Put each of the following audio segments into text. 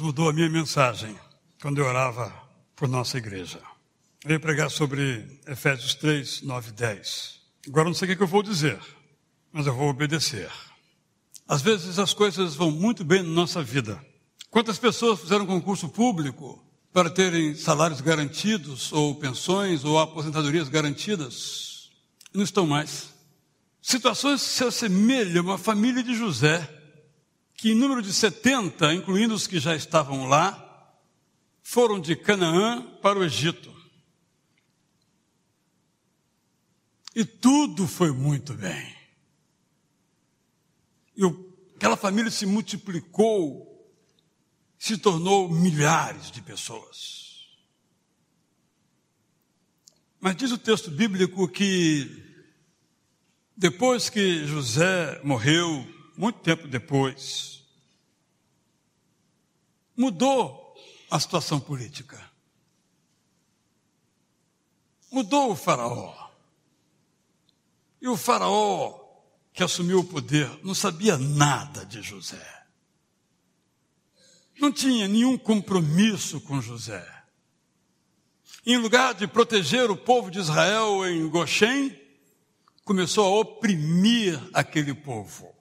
Mudou a minha mensagem quando eu orava por nossa igreja. Eu ia pregar sobre Efésios 3, 9 e 10. Agora não sei o que eu vou dizer, mas eu vou obedecer. Às vezes as coisas vão muito bem na nossa vida. Quantas pessoas fizeram concurso público para terem salários garantidos, ou pensões, ou aposentadorias garantidas? Não estão mais. Situações se assemelham uma família de José, que em número de 70, incluindo os que já estavam lá, foram de Canaã para o Egito. E tudo foi muito bem. E aquela família se multiplicou, se tornou milhares de pessoas. Mas diz o texto bíblico que depois que José morreu, muito tempo depois, mudou a situação política. Mudou o Faraó. E o Faraó, que assumiu o poder, não sabia nada de José. Não tinha nenhum compromisso com José. Em lugar de proteger o povo de Israel em Goshen, começou a oprimir aquele povo.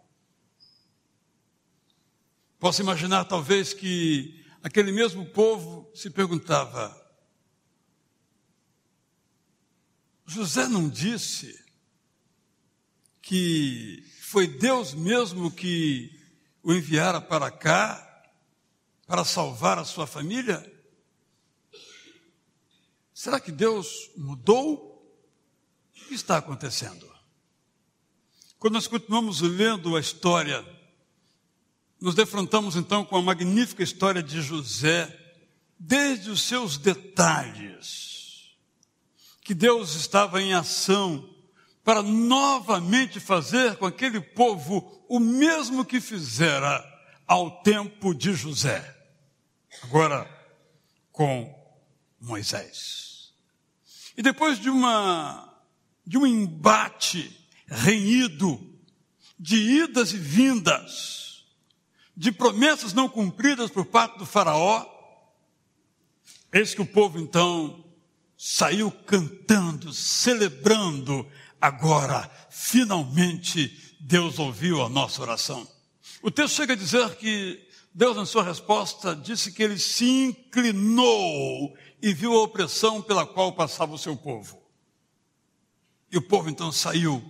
Posso imaginar, talvez, que aquele mesmo povo se perguntava: José não disse que foi Deus mesmo que o enviara para cá para salvar a sua família? Será que Deus mudou? O que está acontecendo? Quando nós continuamos lendo a história, nos defrontamos então com a magnífica história de José, desde os seus detalhes, que Deus estava em ação para novamente fazer com aquele povo o mesmo que fizera ao tempo de José. Agora, com Moisés. E depois de uma de um embate renhido, de idas e vindas, de promessas não cumpridas por parte do Faraó, eis que o povo então saiu cantando, celebrando, agora, finalmente, Deus ouviu a nossa oração. O texto chega a dizer que Deus, na sua resposta, disse que ele se inclinou e viu a opressão pela qual passava o seu povo. E o povo então saiu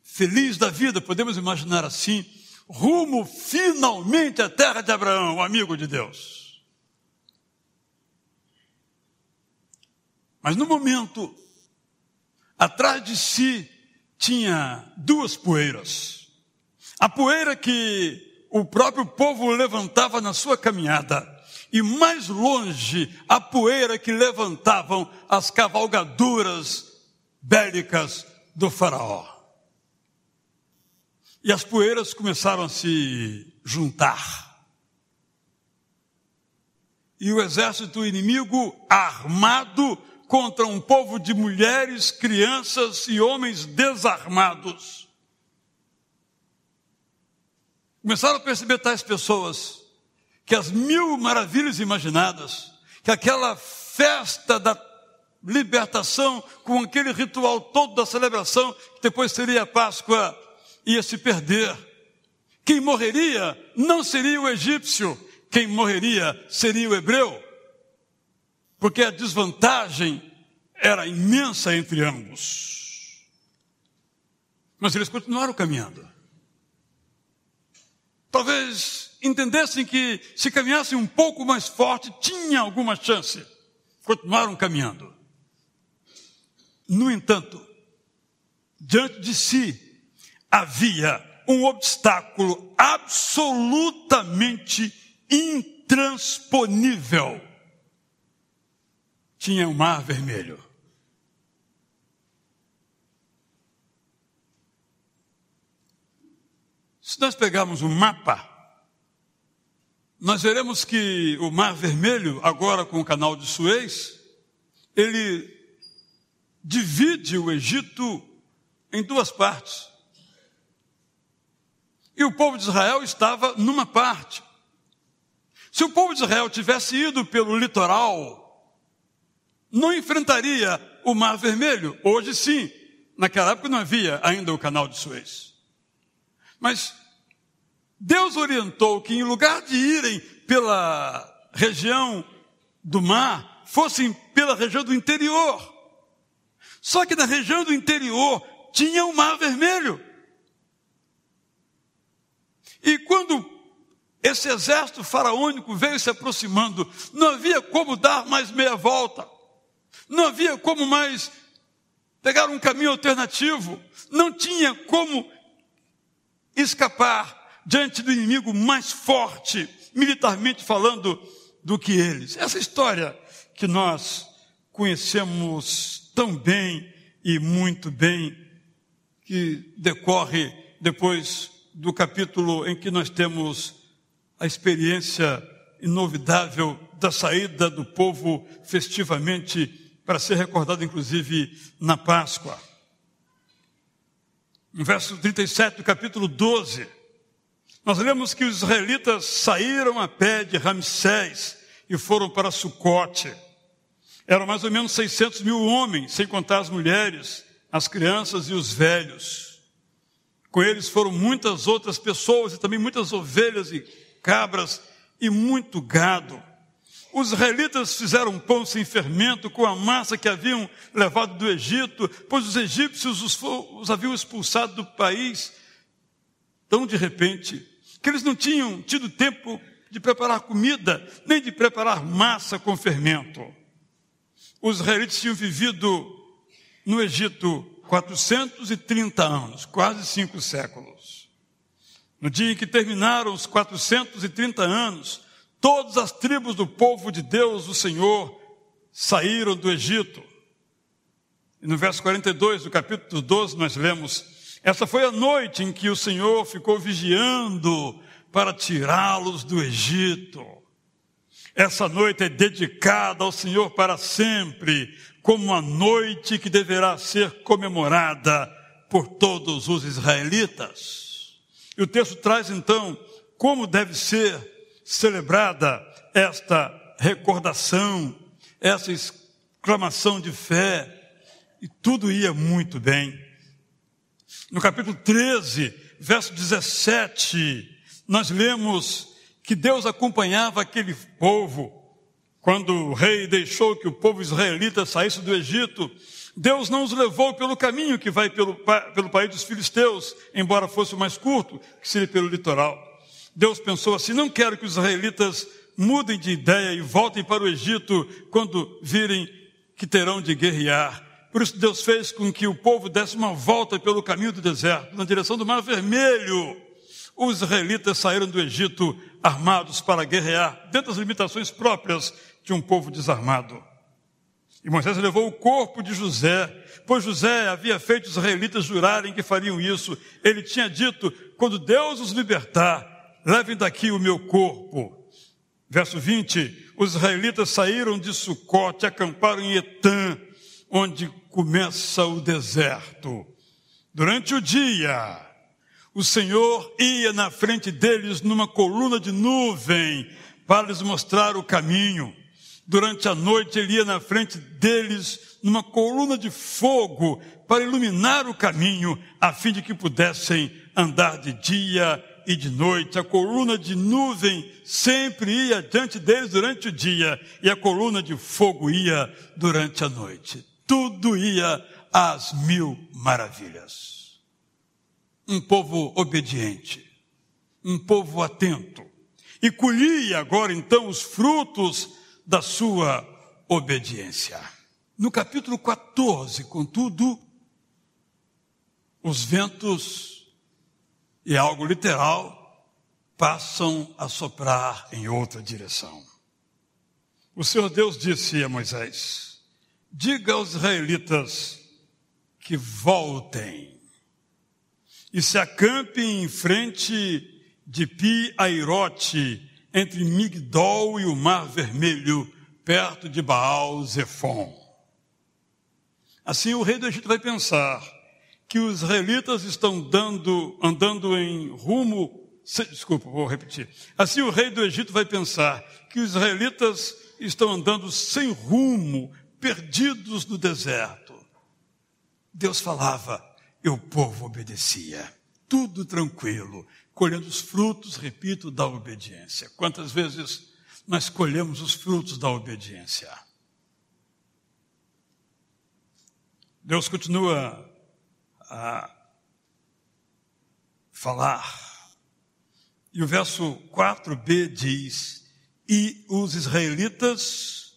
feliz da vida, podemos imaginar assim, rumo finalmente à terra de Abraão, o amigo de Deus. Mas no momento, atrás de si tinha duas poeiras. A poeira que o próprio povo levantava na sua caminhada, e mais longe a poeira que levantavam as cavalgaduras bélicas do Faraó. E as poeiras começaram a se juntar. E o exército inimigo armado contra um povo de mulheres, crianças e homens desarmados. Começaram a perceber tais pessoas que as mil maravilhas imaginadas, que aquela festa da libertação, com aquele ritual todo da celebração, que depois seria a Páscoa, ia se perder. Quem morreria não seria o egípcio, quem morreria seria o hebreu, porque a desvantagem era imensa entre ambos. Mas eles continuaram caminhando. Talvez entendessem que se caminhassem um pouco mais forte, tinha alguma chance. Continuaram caminhando. No entanto, diante de si havia um obstáculo absolutamente intransponível. Tinha o um mar vermelho. Se nós pegarmos um mapa, nós veremos que o Mar Vermelho, agora com o canal de Suez, ele divide o Egito em duas partes. E o povo de Israel estava numa parte. Se o povo de Israel tivesse ido pelo litoral, não enfrentaria o Mar Vermelho. Hoje sim. Naquela época não havia ainda o canal de Suez. Mas Deus orientou que em lugar de irem pela região do mar, fossem pela região do interior. Só que na região do interior tinha o mar vermelho. E quando esse exército faraônico veio se aproximando, não havia como dar mais meia volta, não havia como mais pegar um caminho alternativo, não tinha como escapar diante do inimigo mais forte, militarmente falando, do que eles. Essa história que nós conhecemos tão bem e muito bem, que decorre depois do capítulo em que nós temos a experiência inovidável da saída do povo festivamente para ser recordado inclusive na Páscoa. No verso 37 do capítulo 12, nós lemos que os israelitas saíram a pé de Ramsés e foram para Sucote. Eram mais ou menos 600 mil homens, sem contar as mulheres, as crianças e os velhos. Com eles foram muitas outras pessoas e também muitas ovelhas e cabras e muito gado. Os israelitas fizeram pão sem fermento com a massa que haviam levado do Egito, pois os egípcios os, os haviam expulsado do país. Tão de repente, que eles não tinham tido tempo de preparar comida, nem de preparar massa com fermento. Os israelitas tinham vivido no Egito 430 anos, quase cinco séculos. No dia em que terminaram os 430 anos, todas as tribos do povo de Deus, o Senhor, saíram do Egito. E no verso 42 do capítulo 12 nós lemos: Essa foi a noite em que o Senhor ficou vigiando para tirá-los do Egito. Essa noite é dedicada ao Senhor para sempre, como uma noite que deverá ser comemorada por todos os israelitas. E o texto traz então como deve ser celebrada esta recordação, essa exclamação de fé, e tudo ia muito bem. No capítulo 13, verso 17, nós lemos que Deus acompanhava aquele povo quando o rei deixou que o povo israelita saísse do Egito, Deus não os levou pelo caminho que vai pelo, pelo país dos filisteus, embora fosse o mais curto, que seria pelo litoral. Deus pensou assim: não quero que os israelitas mudem de ideia e voltem para o Egito quando virem que terão de guerrear. Por isso Deus fez com que o povo desse uma volta pelo caminho do deserto, na direção do Mar Vermelho. Os israelitas saíram do Egito armados para guerrear, dentro das limitações próprias de um povo desarmado. E Moisés levou o corpo de José, pois José havia feito os israelitas jurarem que fariam isso. Ele tinha dito: quando Deus os libertar, levem daqui o meu corpo. Verso 20: os israelitas saíram de Sucote, acamparam em Etã, onde começa o deserto. Durante o dia, o Senhor ia na frente deles numa coluna de nuvem para lhes mostrar o caminho. Durante a noite ele ia na frente deles numa coluna de fogo para iluminar o caminho, a fim de que pudessem andar de dia e de noite. A coluna de nuvem sempre ia diante deles durante o dia e a coluna de fogo ia durante a noite. Tudo ia às mil maravilhas. Um povo obediente, um povo atento, e colhia agora então os frutos da sua obediência. No capítulo 14, contudo, os ventos, e algo literal, passam a soprar em outra direção. O Senhor Deus disse a Moisés: Diga aos israelitas que voltem e se acampem em frente de Pi-Airote, entre Migdol e o Mar Vermelho, perto de Baal Zephon. Assim o rei do Egito vai pensar que os israelitas estão dando, andando em rumo desculpa, vou repetir. Assim o rei do Egito vai pensar que os israelitas estão andando sem rumo, perdidos no deserto. Deus falava e o povo obedecia. Tudo tranquilo, colhendo os frutos, repito, da obediência. Quantas vezes nós colhemos os frutos da obediência? Deus continua a falar. E o verso 4b diz: E os israelitas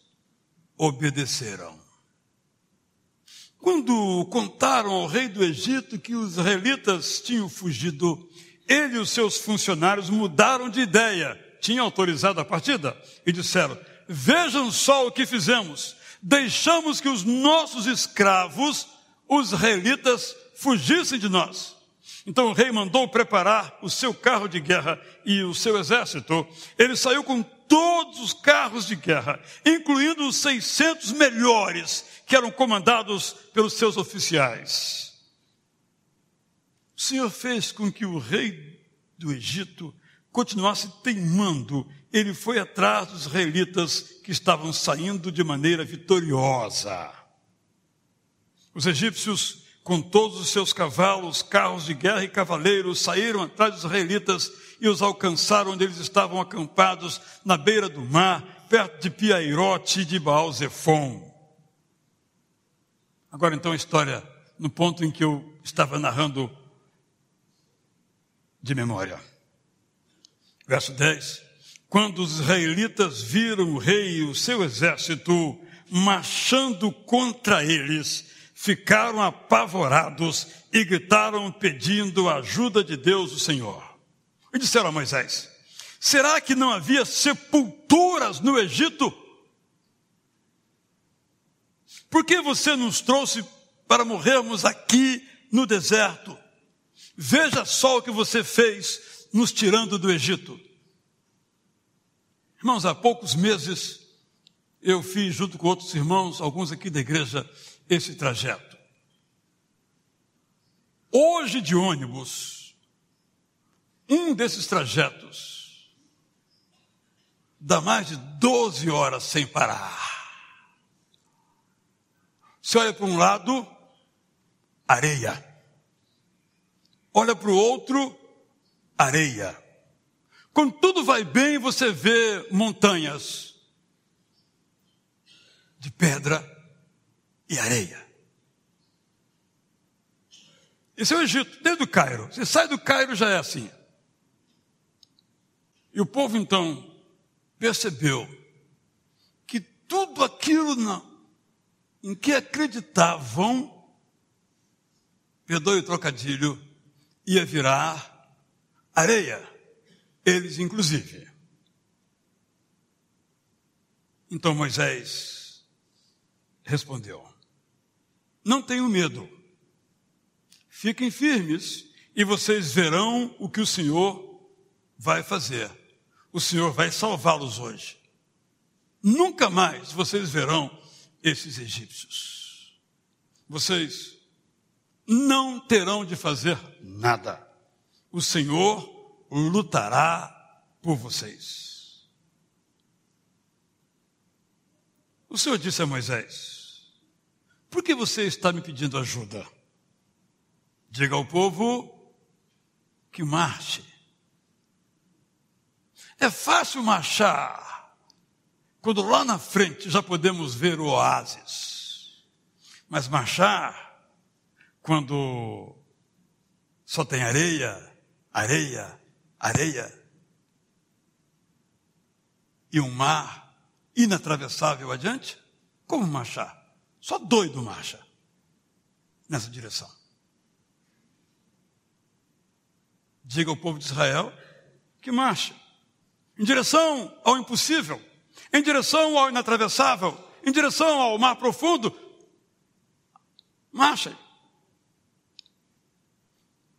obedeceram. Quando contaram ao rei do Egito que os israelitas tinham fugido, ele e os seus funcionários mudaram de ideia, tinham autorizado a partida, e disseram: Vejam só o que fizemos. Deixamos que os nossos escravos, os israelitas, fugissem de nós. Então o rei mandou preparar o seu carro de guerra e o seu exército. Ele saiu com todos os carros de guerra, incluindo os 600 melhores, que eram comandados pelos seus oficiais. O Senhor fez com que o rei do Egito continuasse teimando. Ele foi atrás dos israelitas que estavam saindo de maneira vitoriosa. Os egípcios com todos os seus cavalos, carros de guerra e cavaleiros, saíram atrás dos israelitas e os alcançaram onde eles estavam acampados, na beira do mar, perto de Piairote e de Baal-Zephon. Agora então a história, no ponto em que eu estava narrando de memória. Verso 10. Quando os israelitas viram o rei e o seu exército marchando contra eles, ficaram apavorados e gritaram pedindo a ajuda de Deus, o Senhor. E disseram a Moisés: Será que não havia sepulturas no Egito? Por que você nos trouxe para morrermos aqui no deserto? Veja só o que você fez nos tirando do Egito. Irmãos, há poucos meses eu fiz, junto com outros irmãos, alguns aqui da igreja, esse trajeto. Hoje de ônibus, um desses trajetos dá mais de 12 horas sem parar. Você olha para um lado, areia. Olha para o outro, areia. Quando tudo vai bem, você vê montanhas de pedra e areia. Esse é o Egito, desde o Cairo. Você sai do Cairo já é assim. E o povo então percebeu que tudo aquilo não, em que acreditavam, perdoe o trocadilho, ia virar areia. Eles, inclusive. Então Moisés respondeu: não tenham medo. Fiquem firmes e vocês verão o que o Senhor vai fazer. O Senhor vai salvá-los hoje. Nunca mais vocês verão esses egípcios. Vocês não terão de fazer nada. O Senhor lutará por vocês. O Senhor disse a Moisés: por que você está me pedindo ajuda? Diga ao povo que marche. É fácil marchar quando lá na frente já podemos ver o oásis. Mas marchar quando só tem areia, areia, areia e um mar inatravessável adiante, como marchar? Só doido marcha nessa direção. Diga ao povo de Israel que marcha em direção ao impossível, em direção ao inatravessável, em direção ao mar profundo. Marchem.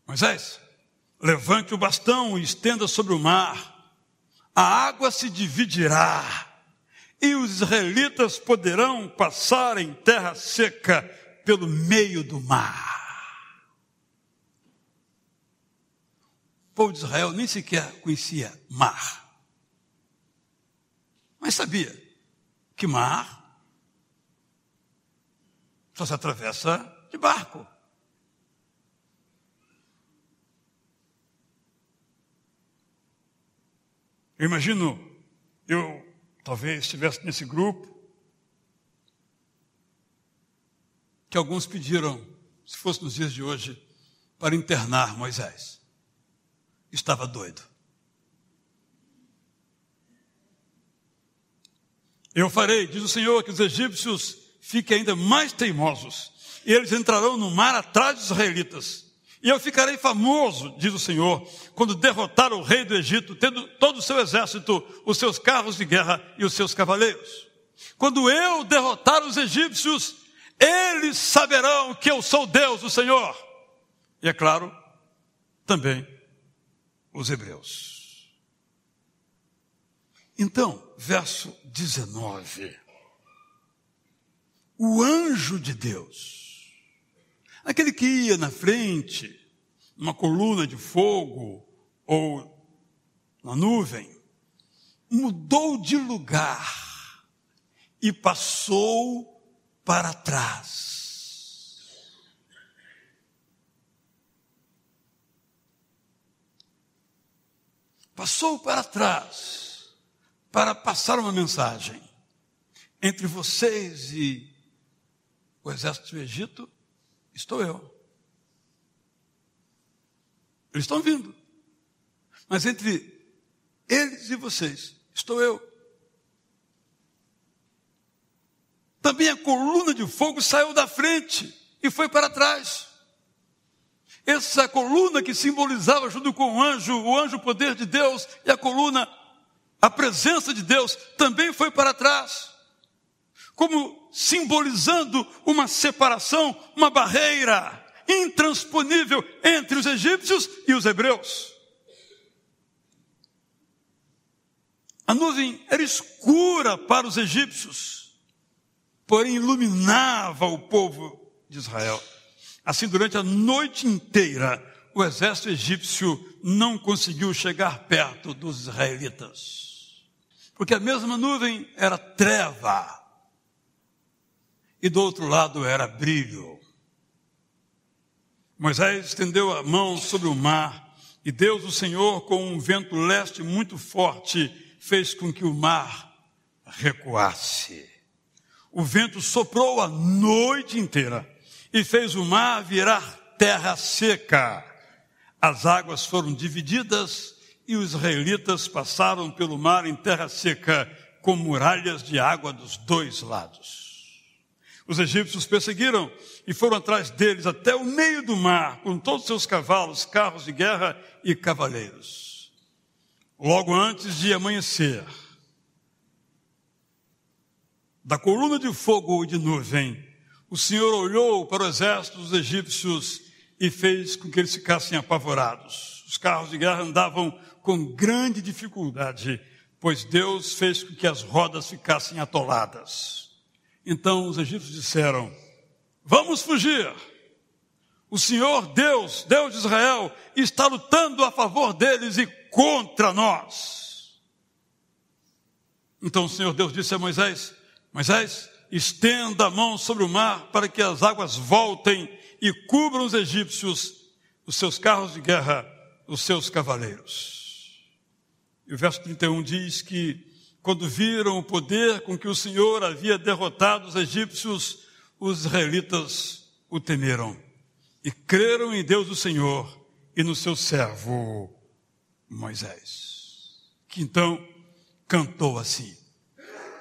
Moisés, levante o bastão e estenda sobre o mar. A água se dividirá e os israelitas poderão passar em terra seca pelo meio do mar. povo de Israel nem sequer conhecia mar. Mas sabia que mar só se atravessa de barco. Eu imagino, eu talvez estivesse nesse grupo, que alguns pediram, se fosse nos dias de hoje, para internar Moisés. Estava doido. Eu farei, diz o Senhor, que os egípcios fiquem ainda mais teimosos, e eles entrarão no mar atrás dos israelitas. E eu ficarei famoso, diz o Senhor, quando derrotar o rei do Egito, tendo todo o seu exército, os seus carros de guerra e os seus cavaleiros. Quando eu derrotar os egípcios, eles saberão que eu sou Deus, o Senhor. E é claro, também os hebreus. Então, verso 19. O anjo de Deus, aquele que ia na frente, numa coluna de fogo ou na nuvem, mudou de lugar e passou para trás. Passou para trás para passar uma mensagem entre vocês e o exército do Egito, estou eu. Eles estão vindo. Mas entre eles e vocês, estou eu. Também a coluna de fogo saiu da frente e foi para trás. Essa coluna que simbolizava, junto com o anjo, o anjo, poder de Deus, e a coluna, a presença de Deus, também foi para trás. Como simbolizando uma separação, uma barreira intransponível entre os egípcios e os hebreus. A nuvem era escura para os egípcios porém iluminava o povo de Israel. Assim, durante a noite inteira, o exército egípcio não conseguiu chegar perto dos israelitas. Porque a mesma nuvem era treva e do outro lado era brilho. Moisés estendeu a mão sobre o mar e Deus, o Senhor, com um vento leste muito forte, fez com que o mar recuasse. O vento soprou a noite inteira e fez o mar virar terra seca. As águas foram divididas e os israelitas passaram pelo mar em terra seca, com muralhas de água dos dois lados. Os egípcios perseguiram e foram atrás deles até o meio do mar, com todos os seus cavalos, carros de guerra e cavaleiros. Logo antes de amanhecer, da coluna de fogo e de nuvem, o Senhor olhou para o exército dos egípcios e fez com que eles ficassem apavorados. Os carros de guerra andavam com grande dificuldade, pois Deus fez com que as rodas ficassem atoladas. Então os egípcios disseram: Vamos fugir. O Senhor Deus, Deus de Israel, está lutando a favor deles e contra nós. Então o Senhor Deus disse a Moisés: Moisés, estenda a mão sobre o mar para que as águas voltem e cubram os egípcios, os seus carros de guerra, os seus cavaleiros. E o verso 31 diz que quando viram o poder com que o Senhor havia derrotado os egípcios, os israelitas o temeram e creram em Deus o Senhor e no seu servo Moisés, que então cantou assim: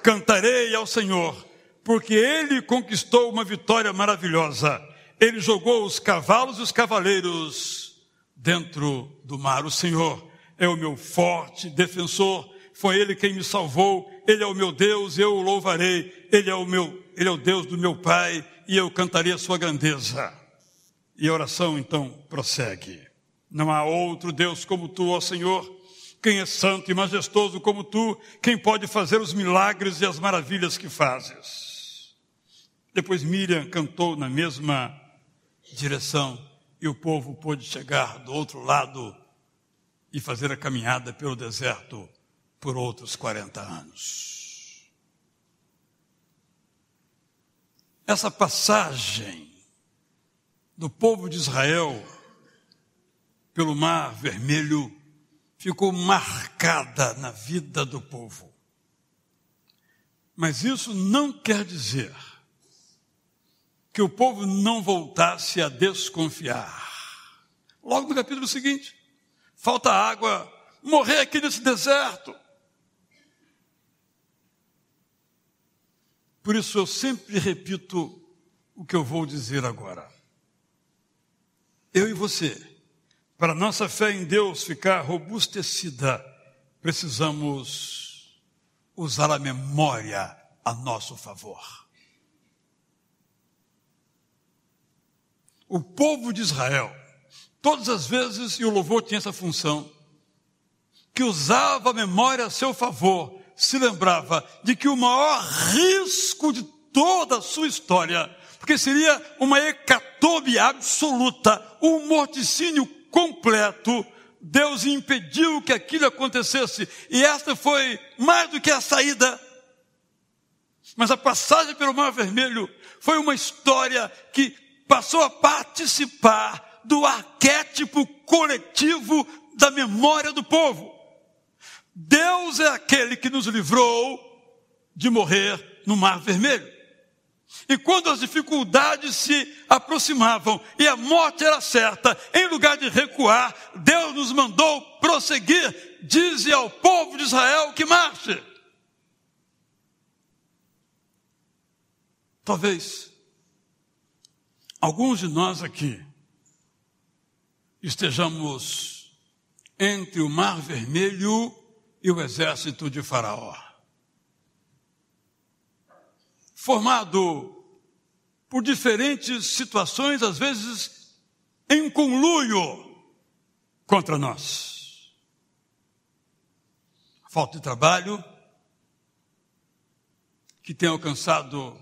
Cantarei ao Senhor, porque ele conquistou uma vitória maravilhosa. Ele jogou os cavalos e os cavaleiros dentro do mar. O Senhor é o meu forte defensor. Foi ele quem me salvou. Ele é o meu Deus, eu o louvarei. Ele é o meu, ele é o Deus do meu Pai e eu cantarei a sua grandeza. E a oração então prossegue. Não há outro Deus como tu, ó Senhor quem é santo e majestoso como tu, quem pode fazer os milagres e as maravilhas que fazes. Depois Miriam cantou na mesma direção e o povo pôde chegar do outro lado e fazer a caminhada pelo deserto por outros 40 anos. Essa passagem do povo de Israel pelo Mar Vermelho ficou marcada na vida do povo. Mas isso não quer dizer que o povo não voltasse a desconfiar. Logo no capítulo seguinte, falta água, morrer aqui nesse deserto. Por isso eu sempre repito o que eu vou dizer agora. Eu e você, para nossa fé em Deus ficar robustecida, precisamos usar a memória a nosso favor. O povo de Israel, todas as vezes, e o louvor tinha essa função, que usava a memória a seu favor, se lembrava de que o maior risco de toda a sua história, porque seria uma hecatombe absoluta, um morticínio completo, Deus impediu que aquilo acontecesse, e esta foi mais do que a saída. Mas a passagem pelo Mar Vermelho foi uma história que passou a participar do arquétipo coletivo da memória do povo. Deus é aquele que nos livrou de morrer no Mar Vermelho. E quando as dificuldades se aproximavam e a morte era certa, em lugar de recuar, Deus nos mandou prosseguir. Dize ao povo de Israel que marche. Talvez alguns de nós aqui estejamos entre o Mar Vermelho e o exército de Faraó. Formado por diferentes situações, às vezes em conluio contra nós. Falta de trabalho, que tem alcançado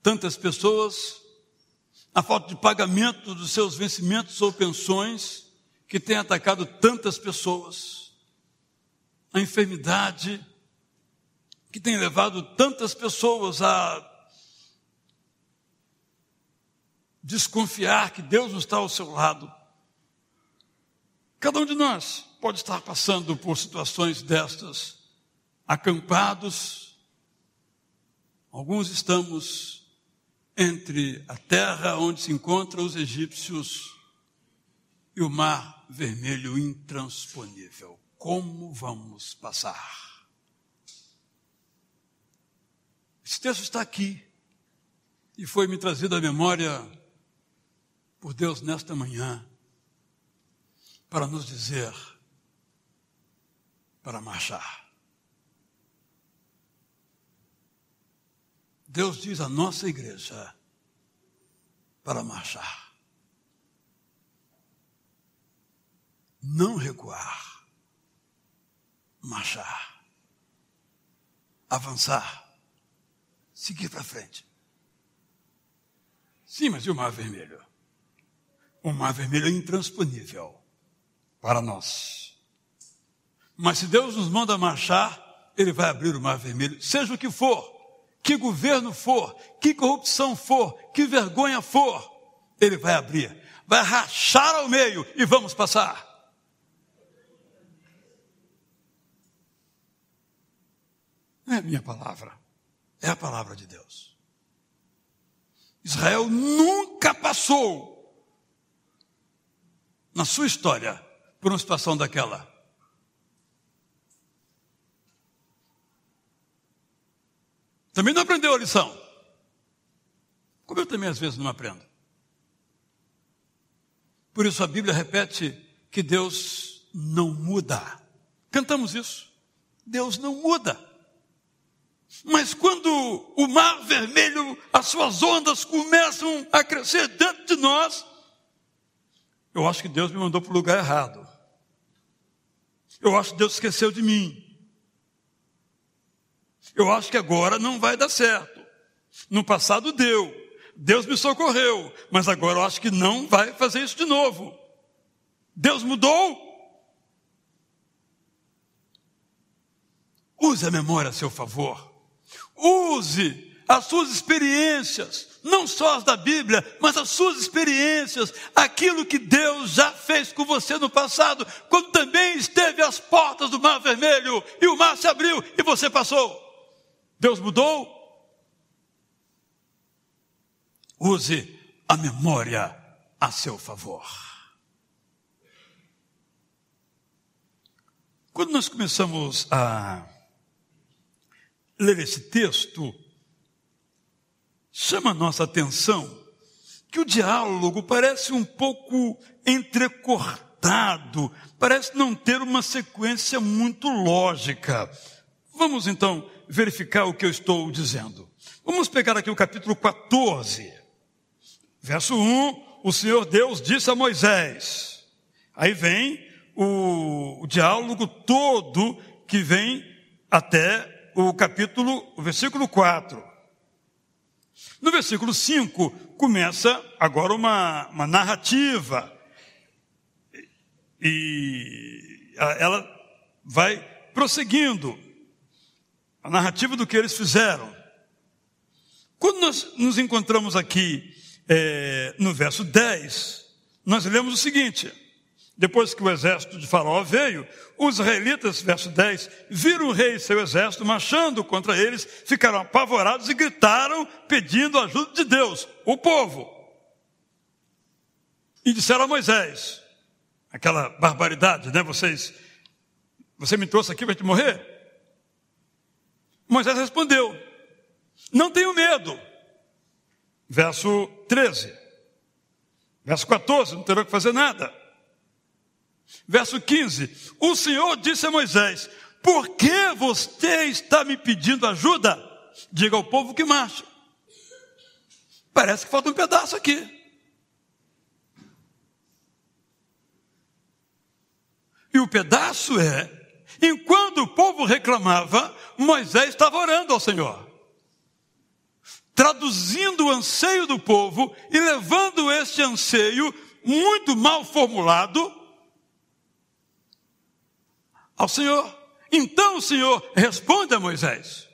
tantas pessoas, a falta de pagamento dos seus vencimentos ou pensões, que tem atacado tantas pessoas a enfermidade que tem levado tantas pessoas a desconfiar que Deus não está ao seu lado. Cada um de nós pode estar passando por situações destas, acampados. Alguns estamos entre a terra onde se encontram os egípcios e o mar vermelho intransponível como vamos passar? Esse texto está aqui e foi me trazido à memória por Deus nesta manhã para nos dizer para marchar. Deus diz à nossa igreja para marchar. Não recuar marchar, avançar, seguir para frente. Sim, mas e o Mar Vermelho? O Mar Vermelho é intransponível para nós. Mas se Deus nos manda marchar, Ele vai abrir o Mar Vermelho, seja o que for, que governo for, que corrupção for, que vergonha for, Ele vai abrir, vai rachar ao meio e vamos passar. Não é a minha palavra, é a palavra de Deus. Israel nunca passou na sua história por uma situação daquela. Também não aprendeu a lição. Como eu também às vezes não aprendo. Por isso a Bíblia repete que Deus não muda. Cantamos isso. Deus não muda. Mas quando o mar vermelho, as suas ondas começam a crescer dentro de nós, eu acho que Deus me mandou para o lugar errado. Eu acho que Deus esqueceu de mim. Eu acho que agora não vai dar certo. No passado deu. Deus me socorreu. Mas agora eu acho que não vai fazer isso de novo. Deus mudou. Use a memória a seu favor. Use as suas experiências, não só as da Bíblia, mas as suas experiências, aquilo que Deus já fez com você no passado, quando também esteve às portas do Mar Vermelho e o mar se abriu e você passou. Deus mudou? Use a memória a seu favor. Quando nós começamos a ler esse texto, chama a nossa atenção que o diálogo parece um pouco entrecortado, parece não ter uma sequência muito lógica. Vamos então verificar o que eu estou dizendo. Vamos pegar aqui o capítulo 14, verso 1. O Senhor Deus disse a Moisés. Aí vem o, o diálogo todo que vem até o capítulo, o versículo 4. No versículo 5, começa agora uma, uma narrativa. E ela vai prosseguindo. A narrativa do que eles fizeram. Quando nós nos encontramos aqui é, no verso 10, nós lemos o seguinte: depois que o exército de Faraó veio, os israelitas, verso 10, viram o rei e seu exército marchando contra eles, ficaram apavorados e gritaram pedindo ajuda de Deus, o povo. E disseram a Moisés, aquela barbaridade, né? Vocês, você me trouxe aqui para te morrer? Moisés respondeu: Não tenho medo. Verso 13. Verso 14, não terão que fazer nada. Verso 15: O Senhor disse a Moisés: Por que você está me pedindo ajuda? Diga ao povo que marcha. Parece que falta um pedaço aqui. E o pedaço é: enquanto o povo reclamava, Moisés estava orando ao Senhor, traduzindo o anseio do povo e levando este anseio muito mal formulado ao Senhor. Então o Senhor responde a Moisés.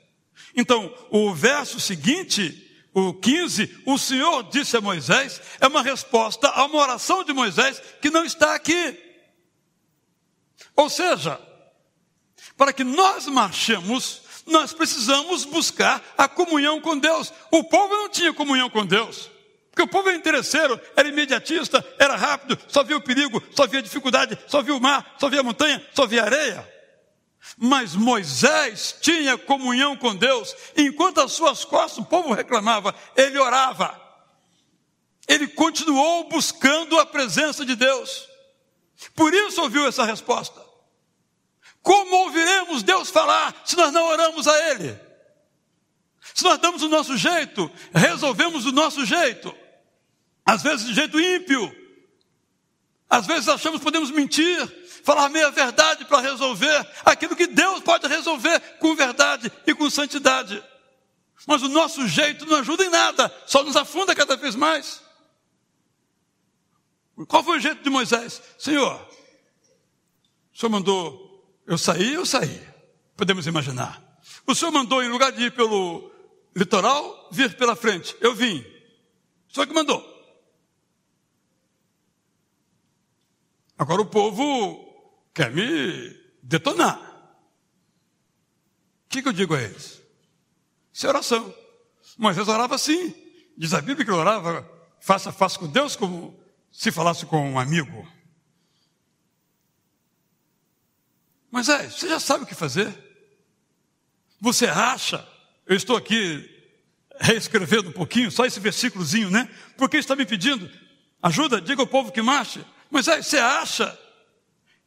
Então, o verso seguinte, o 15, o Senhor disse a Moisés, é uma resposta a uma oração de Moisés que não está aqui. Ou seja, para que nós marchemos, nós precisamos buscar a comunhão com Deus. O povo não tinha comunhão com Deus. Porque o povo era interesseiro, era imediatista, era rápido, só via o perigo, só via dificuldade, só via o mar, só via a montanha, só via a areia. Mas Moisés tinha comunhão com Deus, enquanto às suas costas o povo reclamava, ele orava. Ele continuou buscando a presença de Deus. Por isso ouviu essa resposta. Como ouviremos Deus falar se nós não oramos a Ele? Se nós damos o nosso jeito, resolvemos o nosso jeito. Às vezes de jeito ímpio. Às vezes achamos que podemos mentir, falar meia verdade para resolver aquilo que Deus pode resolver com verdade e com santidade. Mas o nosso jeito não ajuda em nada, só nos afunda cada vez mais. Qual foi o jeito de Moisés? Senhor, o Senhor mandou eu sair, eu saí. Podemos imaginar. O Senhor mandou, em lugar de ir pelo litoral, vir pela frente. Eu vim. O Senhor que mandou. Agora o povo quer me detonar. O que, que eu digo a eles? Isso é oração. Moisés orava assim. Diz a Bíblia que ele orava face a face com Deus como se falasse com um amigo. Moisés, você já sabe o que fazer? Você acha? Eu estou aqui reescrevendo um pouquinho, só esse versículozinho, né? Porque está me pedindo ajuda? Diga ao povo que marche. Moisés, você acha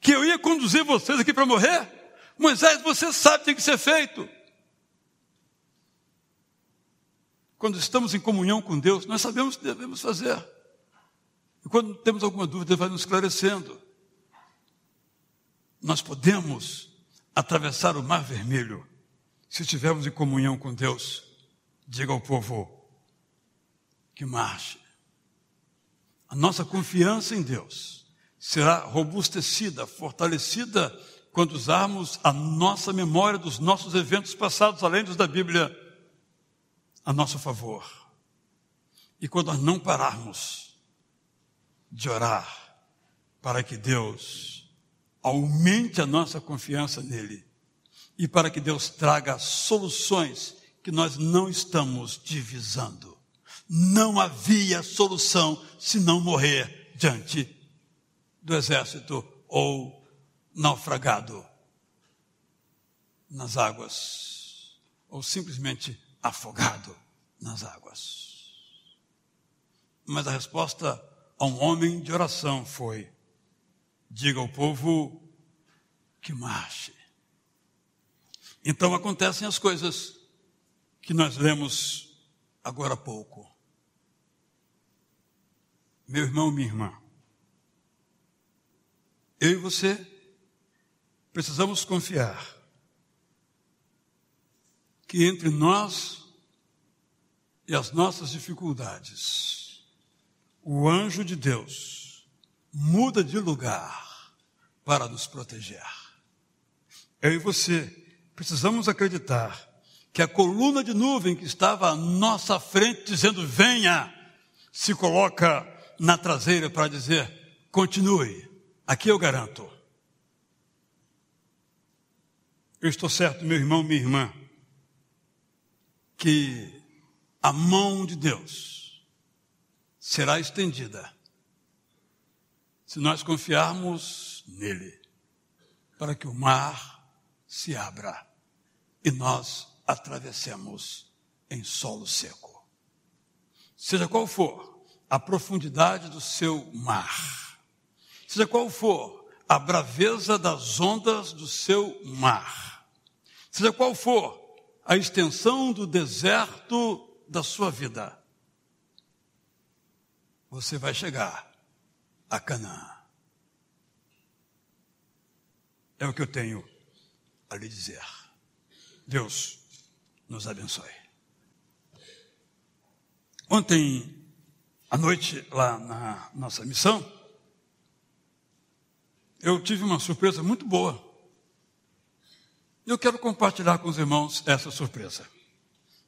que eu ia conduzir vocês aqui para morrer? Moisés, você sabe o que tem que ser feito. Quando estamos em comunhão com Deus, nós sabemos o que devemos fazer. E quando temos alguma dúvida, vai nos esclarecendo. Nós podemos atravessar o Mar Vermelho se estivermos em comunhão com Deus. Diga ao povo que marche. A nossa confiança em Deus será robustecida, fortalecida quando usarmos a nossa memória dos nossos eventos passados, além dos da Bíblia, a nosso favor. E quando nós não pararmos de orar para que Deus aumente a nossa confiança nele e para que Deus traga soluções que nós não estamos divisando. Não havia solução se não morrer diante do exército ou naufragado nas águas, ou simplesmente afogado nas águas. Mas a resposta a um homem de oração foi: diga ao povo que marche. Então acontecem as coisas que nós lemos agora há pouco. Meu irmão, minha irmã, eu e você precisamos confiar que entre nós e as nossas dificuldades, o anjo de Deus muda de lugar para nos proteger. Eu e você precisamos acreditar que a coluna de nuvem que estava à nossa frente dizendo venha, se coloca na traseira para dizer continue. Aqui eu garanto. Eu estou certo, meu irmão, minha irmã, que a mão de Deus será estendida se nós confiarmos nele, para que o mar se abra e nós atravessemos em solo seco. Seja qual for a profundidade do seu mar, seja qual for a braveza das ondas do seu mar. Seja qual for a extensão do deserto da sua vida, você vai chegar a Canaã. É o que eu tenho a lhe dizer. Deus nos abençoe. Ontem à noite, lá na nossa missão, eu tive uma surpresa muito boa. Eu quero compartilhar com os irmãos essa surpresa.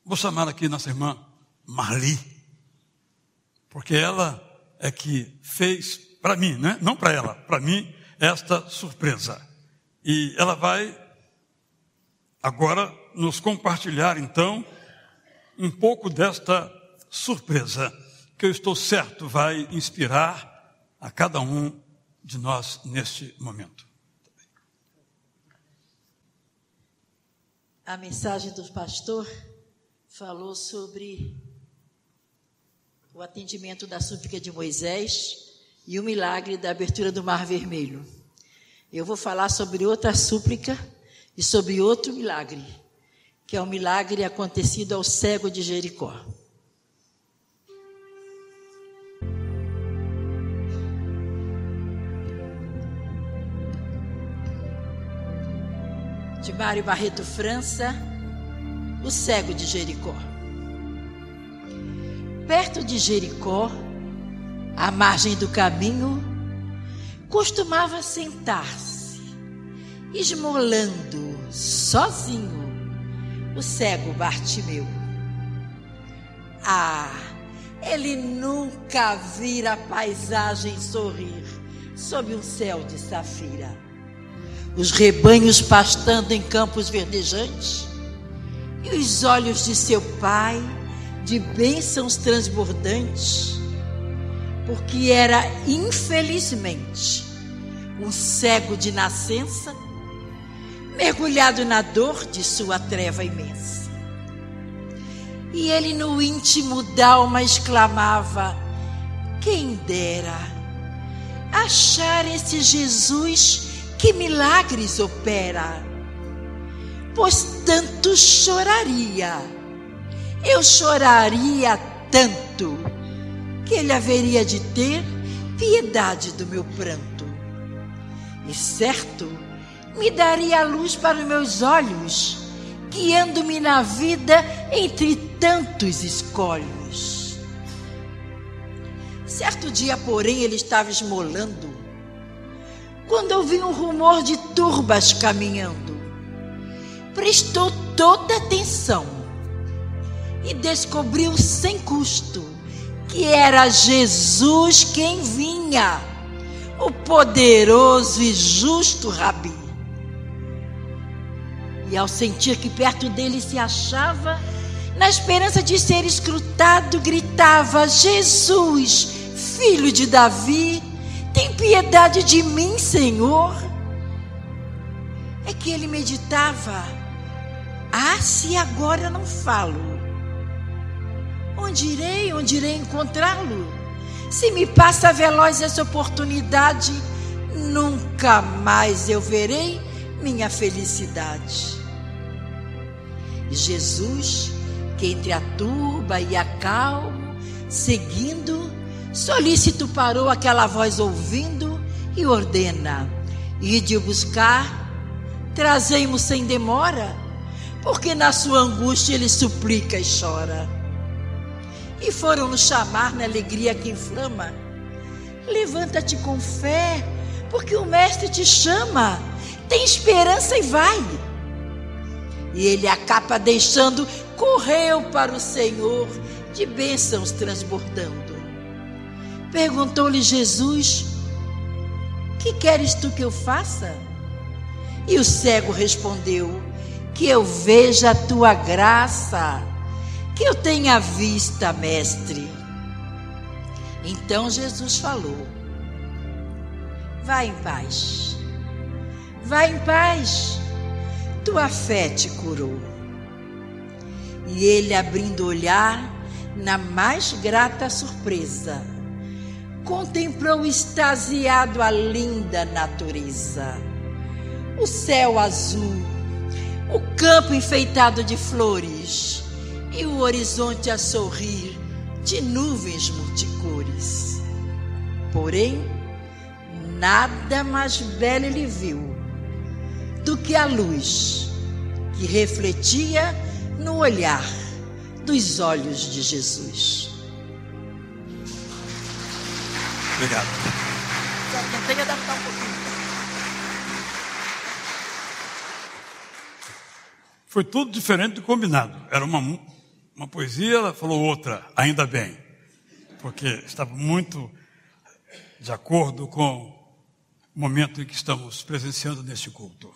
Vou chamar aqui nossa irmã Marli, porque ela é que fez para mim, né? não para ela, para mim, esta surpresa. E ela vai agora nos compartilhar então um pouco desta surpresa que eu estou certo vai inspirar a cada um de nós neste momento. A mensagem do pastor falou sobre o atendimento da súplica de Moisés e o milagre da abertura do Mar Vermelho. Eu vou falar sobre outra súplica e sobre outro milagre, que é o milagre acontecido ao cego de Jericó. de Mário Barreto França, O Cego de Jericó. Perto de Jericó, à margem do caminho, costumava sentar-se, esmolando, sozinho, o cego Bartimeu. Ah, ele nunca vira a paisagem sorrir sob um céu de safira os rebanhos pastando em campos verdejantes, e os olhos de seu pai de bênçãos transbordantes, porque era, infelizmente, um cego de nascença, mergulhado na dor de sua treva imensa. E ele no íntimo da alma exclamava: Quem dera achar esse Jesus que milagres opera, pois tanto choraria, eu choraria tanto, que ele haveria de ter piedade do meu pranto, e certo me daria a luz para os meus olhos, guiando-me na vida entre tantos escolhos. Certo dia, porém, ele estava esmolando quando ouviu um rumor de turbas caminhando. Prestou toda atenção e descobriu sem custo que era Jesus quem vinha, o poderoso e justo Rabi. E ao sentir que perto dele se achava, na esperança de ser escrutado, gritava: Jesus, filho de Davi, tem piedade de mim, Senhor. É que ele meditava: Ah, se agora não falo, onde irei, onde irei encontrá-lo? Se me passa veloz essa oportunidade, nunca mais eu verei minha felicidade. Jesus, que entre a turba e a calmo, seguindo, solícito parou aquela voz ouvindo e ordena: Ide buscar, trazemos sem demora, porque na sua angústia ele suplica e chora. E foram nos chamar na alegria que inflama. Levanta-te com fé, porque o Mestre te chama. Tem esperança e vai. E ele, a capa deixando, correu para o Senhor, de bênçãos transbordando. Perguntou-lhe Jesus: Que queres tu que eu faça? E o cego respondeu: Que eu veja a tua graça, que eu tenha vista, mestre. Então Jesus falou: Vai em paz, vai em paz tua fé te curou. E ele, abrindo olhar, na mais grata surpresa, contemplou extasiado a linda natureza. O céu azul, o campo enfeitado de flores e o horizonte a sorrir de nuvens multicores. Porém, nada mais belo ele viu do que a luz que refletia no olhar dos olhos de Jesus. Obrigado. Tentei adaptar um pouquinho. Foi tudo diferente do combinado. Era uma, uma poesia, ela falou outra, ainda bem. Porque estava muito de acordo com o momento em que estamos presenciando neste culto.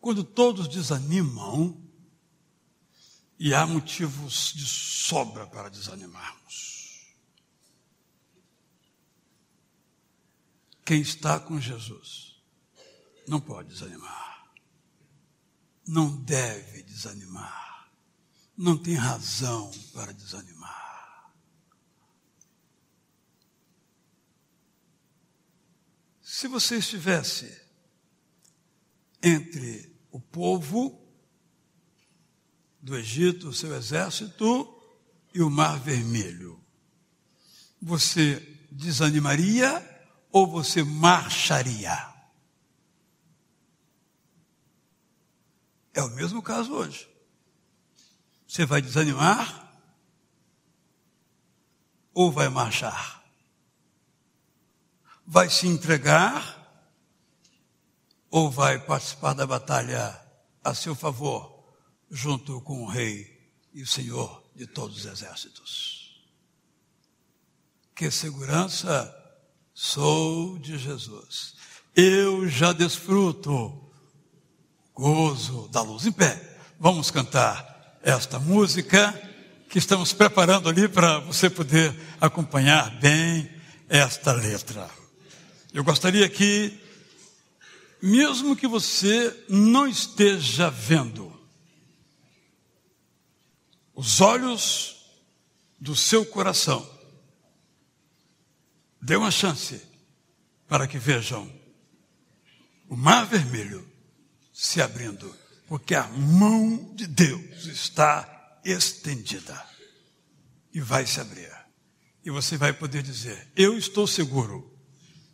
Quando todos desanimam, e há motivos de sobra para desanimarmos. Quem está com Jesus não pode desanimar, não deve desanimar, não tem razão para desanimar. Se você estivesse entre o povo do Egito, o seu exército e o Mar Vermelho. Você desanimaria ou você marcharia? É o mesmo caso hoje. Você vai desanimar ou vai marchar? Vai se entregar ou vai participar da batalha a seu favor, junto com o Rei e o Senhor de todos os exércitos? Que segurança sou de Jesus. Eu já desfruto gozo da luz. Em pé, vamos cantar esta música que estamos preparando ali para você poder acompanhar bem esta letra. Eu gostaria que mesmo que você não esteja vendo, os olhos do seu coração, dê uma chance para que vejam o mar vermelho se abrindo, porque a mão de Deus está estendida e vai se abrir. E você vai poder dizer: Eu estou seguro,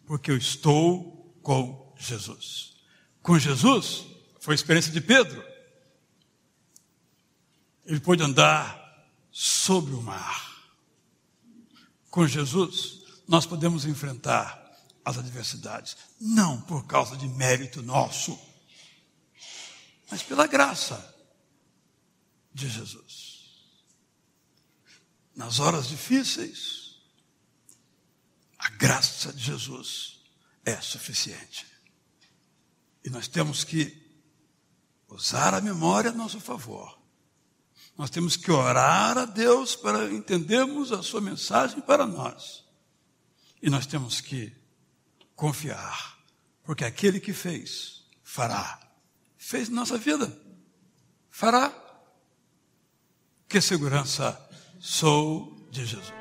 porque eu estou com Jesus. Com Jesus, foi a experiência de Pedro. Ele pôde andar sobre o mar. Com Jesus, nós podemos enfrentar as adversidades, não por causa de mérito nosso, mas pela graça de Jesus. Nas horas difíceis, a graça de Jesus é suficiente. E nós temos que usar a memória a nosso favor. Nós temos que orar a Deus para entendermos a sua mensagem para nós. E nós temos que confiar, porque aquele que fez, fará. Fez nossa vida, fará. Que segurança sou de Jesus.